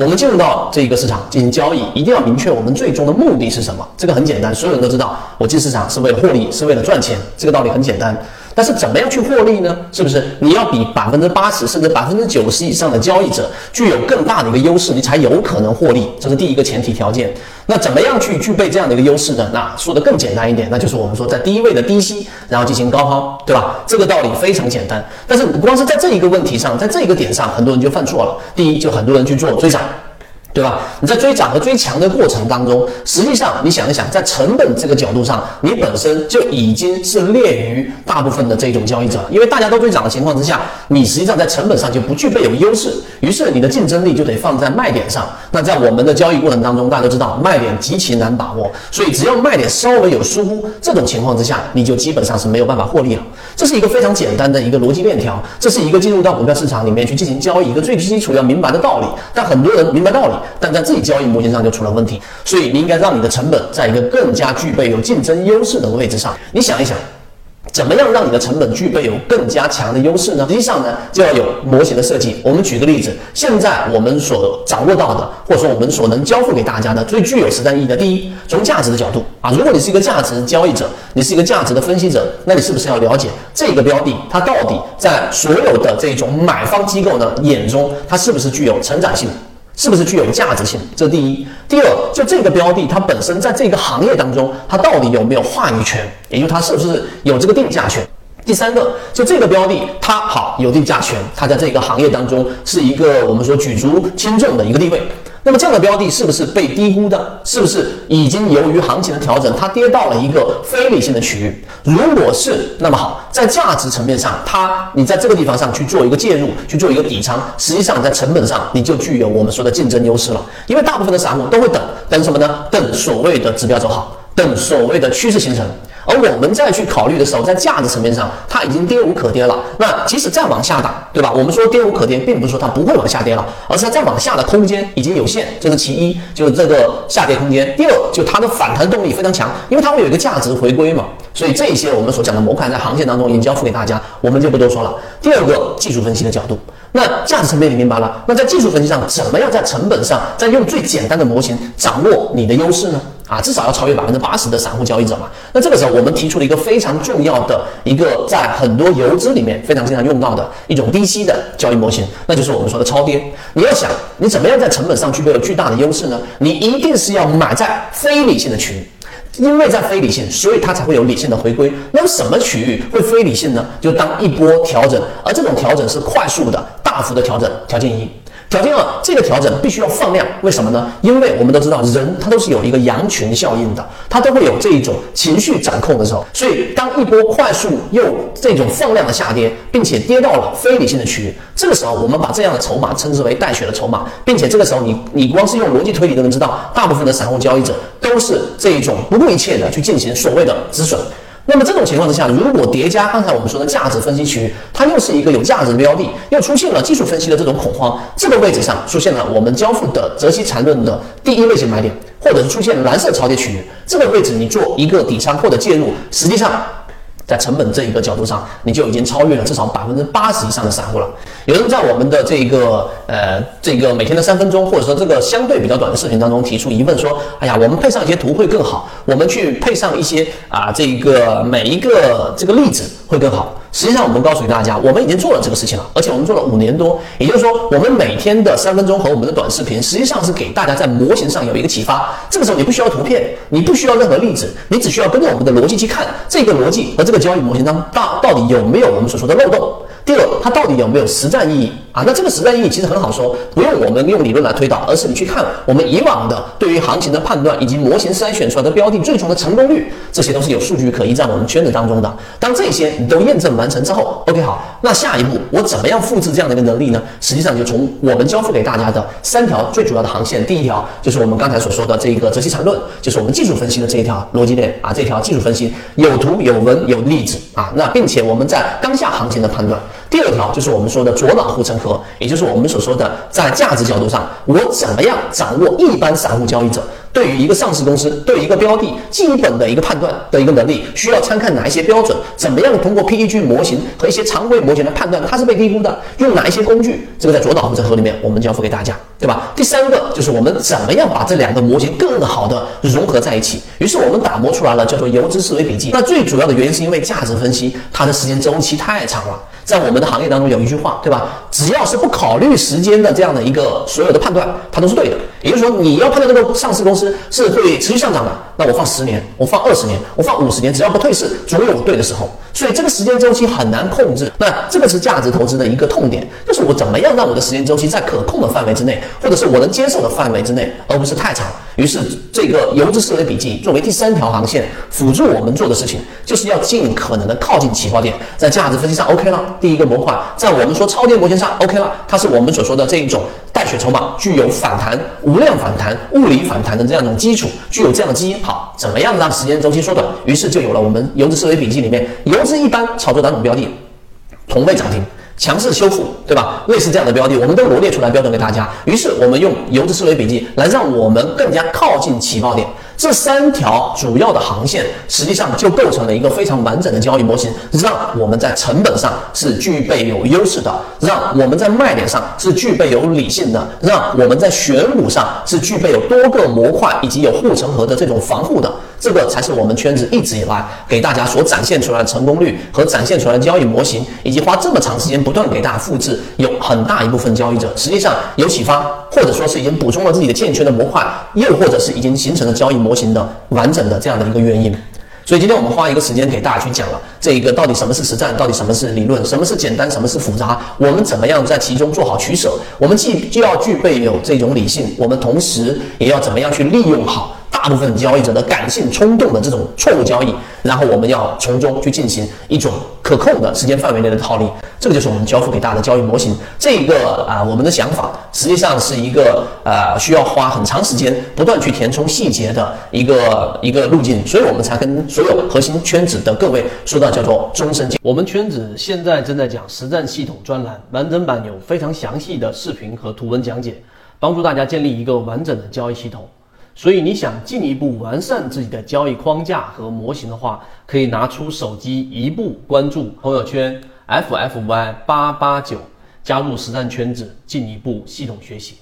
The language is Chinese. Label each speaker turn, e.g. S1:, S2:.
S1: 我们进入到这一个市场进行交易，一定要明确我们最终的目的是什么。这个很简单，所有人都知道，我进市场是为了获利，是为了赚钱，这个道理很简单。但是怎么样去获利呢？是不是你要比百分之八十甚至百分之九十以上的交易者具有更大的一个优势，你才有可能获利？这是第一个前提条件。那怎么样去具备这样的一个优势呢？那说的更简单一点，那就是我们说在低位的低吸，然后进行高抛，对吧？这个道理非常简单。但是光是在这一个问题上，在这一个点上，很多人就犯错了。第一，就很多人去做追涨。对吧？你在追涨和追强的过程当中，实际上你想一想，在成本这个角度上，你本身就已经是劣于大部分的这种交易者，因为大家都追涨的情况之下，你实际上在成本上就不具备有优势，于是你的竞争力就得放在卖点上。那在我们的交易过程当中，大家都知道卖点极其难把握，所以只要卖点稍微有疏忽，这种情况之下，你就基本上是没有办法获利了。这是一个非常简单的一个逻辑链条，这是一个进入到股票市场里面去进行交易一个最基础要明白的道理。但很多人明白道理。但在自己交易模型上就出了问题，所以你应该让你的成本在一个更加具备有竞争优势的位置上。你想一想，怎么样让你的成本具备有更加强的优势呢？实际上呢，就要有模型的设计。我们举个例子，现在我们所掌握到的，或者说我们所能交付给大家的最具有实战意义的，第一，从价值的角度啊，如果你是一个价值交易者，你是一个价值的分析者，那你是不是要了解这个标的它到底在所有的这种买方机构呢眼中，它是不是具有成长性？是不是具有价值性？这是第一。第二，就这个标的，它本身在这个行业当中，它到底有没有话语权？也就它是不是有这个定价权？第三个，就这个标的，它好有定价权，它在这个行业当中是一个我们说举足轻重的一个地位。那么这样的标的是不是被低估的？是不是已经由于行情的调整，它跌到了一个非理性的区域？如果是，那么好，在价值层面上，它你在这个地方上去做一个介入，去做一个底仓，实际上在成本上你就具有我们说的竞争优势了。因为大部分的散户都会等等什么呢？等所谓的指标走好，等所谓的趋势形成。而我们再去考虑的时候，在价值层面上，它已经跌无可跌了。那即使再往下打，对吧？我们说跌无可跌，并不是说它不会往下跌了，而是它再往下的空间已经有限，这是其一，就是这个下跌空间。第二，就它的反弹动力非常强，因为它会有一个价值回归嘛。所以这些我们所讲的模块在航线当中已经交付给大家，我们就不多说了。第二个技术分析的角度，那价值层面你明白了，那在技术分析上，怎么样在成本上，再用最简单的模型掌握你的优势呢？啊，至少要超越百分之八十的散户交易者嘛。那这个时候，我们提出了一个非常重要的一个在很多游资里面非常经常用到的一种低吸的交易模型，那就是我们说的超跌。你要想，你怎么样在成本上具备了巨大的优势呢？你一定是要买在非理性的区域。因为在非理性，所以它才会有理性的回归。那么什么区域会非理性呢？就当一波调整，而这种调整是快速的、大幅的调整。条件一。条件二，这个调整必须要放量，为什么呢？因为我们都知道，人他都是有一个羊群效应的，他都会有这一种情绪掌控的时候。所以，当一波快速又这种放量的下跌，并且跌到了非理性的区域，这个时候我们把这样的筹码称之为带血的筹码，并且这个时候你你光是用逻辑推理都能知道，大部分的散户交易者都是这一种不顾一切的去进行所谓的止损。那么这种情况之下，如果叠加刚才我们说的价值分析区域，它又是一个有价值的标的，又出现了技术分析的这种恐慌，这个位置上出现了我们交付的择期缠论的第一类型买点，或者是出现蓝色超跌区域，这个位置你做一个底仓或者介入，实际上。在成本这一个角度上，你就已经超越了至少百分之八十以上的散户了。有人在我们的这个呃这个每天的三分钟，或者说这个相对比较短的视频当中提出疑问说：“哎呀，我们配上一些图会更好，我们去配上一些啊这个每一个这个例子会更好。”实际上，我们告诉大家，我们已经做了这个事情了，而且我们做了五年多。也就是说，我们每天的三分钟和我们的短视频，实际上是给大家在模型上有一个启发。这个时候，你不需要图片，你不需要任何例子，你只需要跟着我们的逻辑去看这个逻辑和这个交易模型当中到到底有没有我们所说的漏洞。第二，它到底有没有实战意义啊？那这个时代意义其实很好说，不用我们用理论来推导，而是你去看我们以往的对于行情的判断以及模型筛选出来的标的最终的成功率，这些都是有数据可依在我们圈子当中的。当这些你都验证完成之后，OK 好，那下一步我怎么样复制这样的一个能力呢？实际上就从我们交付给大家的三条最主要的航线，第一条就是我们刚才所说的这个择期缠论，就是我们技术分析的这一条逻辑链啊，这条技术分析有图有文有例子啊，那并且我们在当下行情的判断。第二条就是我们说的左脑护城河，也就是我们所说的在价值角度上，我怎么样掌握一般散户交易者对于一个上市公司，对一个标的基本的一个判断的一个能力，需要参看哪一些标准？怎么样通过 PEG 模型和一些常规模型来判断它是被低估的？用哪一些工具？这个在左脑护城河里面我们交付给大家，对吧？第三个就是我们怎么样把这两个模型更好的融合在一起？于是我们打磨出来了叫做游资思维笔记。那最主要的原因是因为价值分析它的时间周期太长了。在我们的行业当中有一句话，对吧？只要是不考虑时间的这样的一个所有的判断，它都是对的。也就是说，你要判断这个上市公司是会持续上涨的，那我放十年，我放二十年，我放五十年，只要不退市，总有对的时候。所以这个时间周期很难控制。那这个是价值投资的一个痛点，就是我怎么样让我的时间周期在可控的范围之内，或者是我能接受的范围之内，而不是太长。于是这个游资思维笔记作为第三条航线，辅助我们做的事情，就是要尽可能的靠近起爆点，在价值分析上 OK 了。第一个模块在我们说超跌模型上 OK 了，它是我们所说的这一种带血筹码，具有反弹、无量反弹、物理反弹的这样一种基础，具有这样的基因。好，怎么样让时间周期缩短？于是就有了我们游资思维笔记里面游资一般炒作哪种标的，同位涨停、强势修复，对吧？类似这样的标的，我们都罗列出来标准给大家。于是我们用游资思维笔记来让我们更加靠近起爆点。这三条主要的航线，实际上就构成了一个非常完整的交易模型，让我们在成本上是具备有优势的，让我们在卖点上是具备有理性的，让我们在选股上是具备有多个模块以及有护城河的这种防护的。这个才是我们圈子一直以来给大家所展现出来的成功率和展现出来的交易模型，以及花这么长时间不断给大家复制，有很大一部分交易者实际上有启发，或者说是已经补充了自己的欠缺的模块，又或者是已经形成了交易模型的完整的这样的一个原因。所以今天我们花一个时间给大家去讲了这一个到底什么是实战，到底什么是理论，什么是简单，什么是复杂，我们怎么样在其中做好取舍？我们既就要具备有这种理性，我们同时也要怎么样去利用好。大部分交易者的感性冲动的这种错误交易，然后我们要从中去进行一种可控的时间范围内的套利，这个就是我们交付给大家的交易模型。这个啊，我们的想法实际上是一个呃需要花很长时间不断去填充细节的一个一个路径，所以我们才跟所有核心圈子的各位说到叫做终身。
S2: 我们圈子现在正在讲实战系统专栏，完整版有非常详细的视频和图文讲解，帮助大家建立一个完整的交易系统。所以你想进一步完善自己的交易框架和模型的话，可以拿出手机一步关注朋友圈 ffy 八八九，加入实战圈子，进一步系统学习。